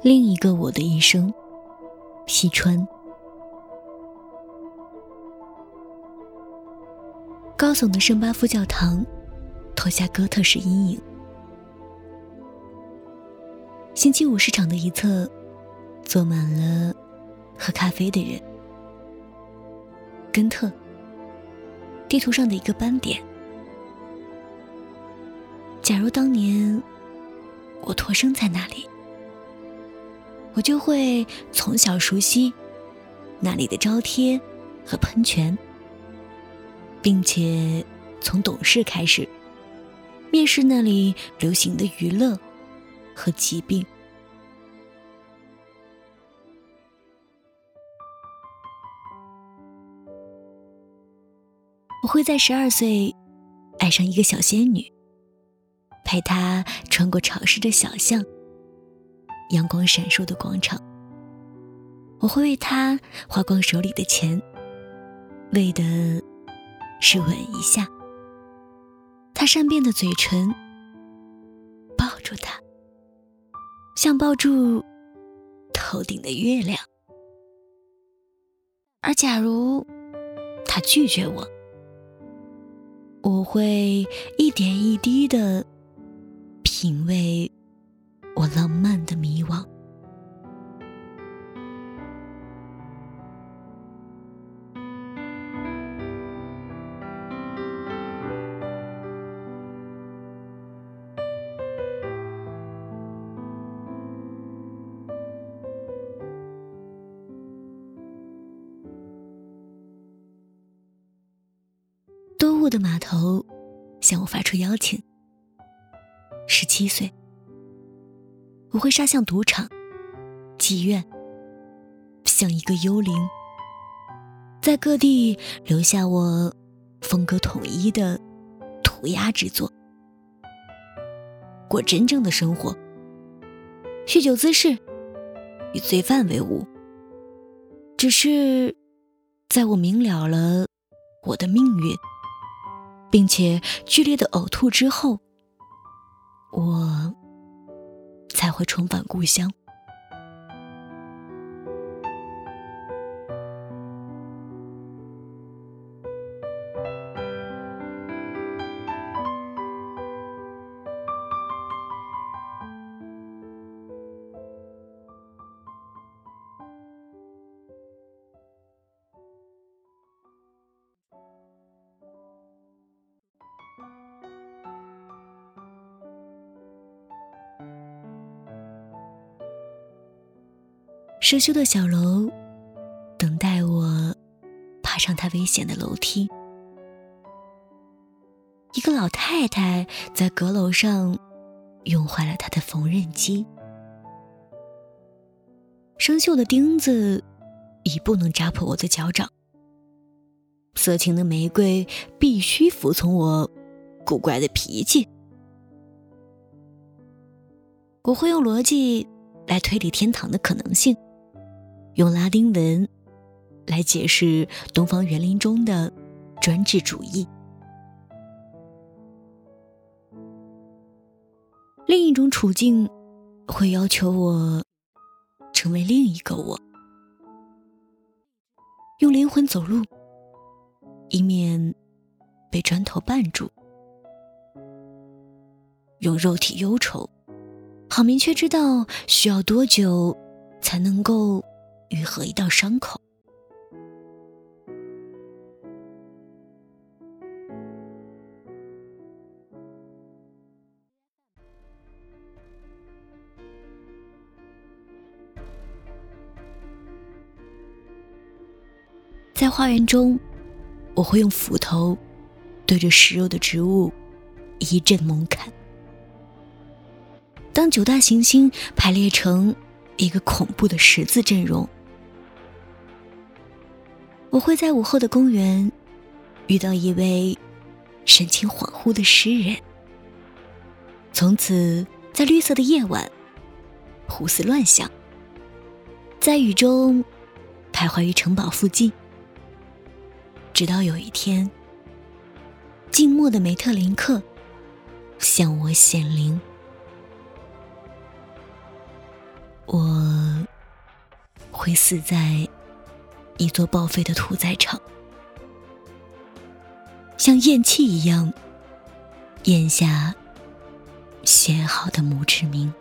另一个我的一生，西川。高耸的圣巴夫教堂，投下哥特式阴影。星期五市场的一侧，坐满了喝咖啡的人。根特，地图上的一个斑点。假如当年我托生在那里，我就会从小熟悉那里的招贴和喷泉。并且从懂事开始，蔑视那里流行的娱乐和疾病。我会在十二岁爱上一个小仙女，陪她穿过潮湿的小巷、阳光闪烁的广场。我会为他花光手里的钱，为的。是吻一下他善变的嘴唇，抱住他，像抱住头顶的月亮。而假如他拒绝我，我会一点一滴的品味我浪漫的迷惘。多雾的码头向我发出邀请。十七岁，我会杀向赌场、妓院，像一个幽灵，在各地留下我风格统一的涂鸦之作，过真正的生活，酗酒滋事，与罪犯为伍。只是，在我明了了我的命运。并且剧烈的呕吐之后，我才会重返故乡。奢修的小楼，等待我爬上它危险的楼梯。一个老太太在阁楼上用坏了她的缝纫机，生锈的钉子已不能扎破我的脚掌。色情的玫瑰必须服从我古怪的脾气。我会用逻辑来推理天堂的可能性。用拉丁文来解释东方园林中的专制主义。另一种处境会要求我成为另一个我，用灵魂走路，以免被砖头绊住；用肉体忧愁，好明确知道需要多久才能够。愈合一道伤口，在花园中，我会用斧头对着食肉的植物一阵猛砍。当九大行星排列成一个恐怖的十字阵容。我会在午后的公园遇到一位神情恍惚的诗人，从此在绿色的夜晚胡思乱想，在雨中徘徊于城堡附近，直到有一天，静默的梅特林克向我显灵。我会死在一座报废的屠宰场，像咽气一样咽下写好的墓志铭。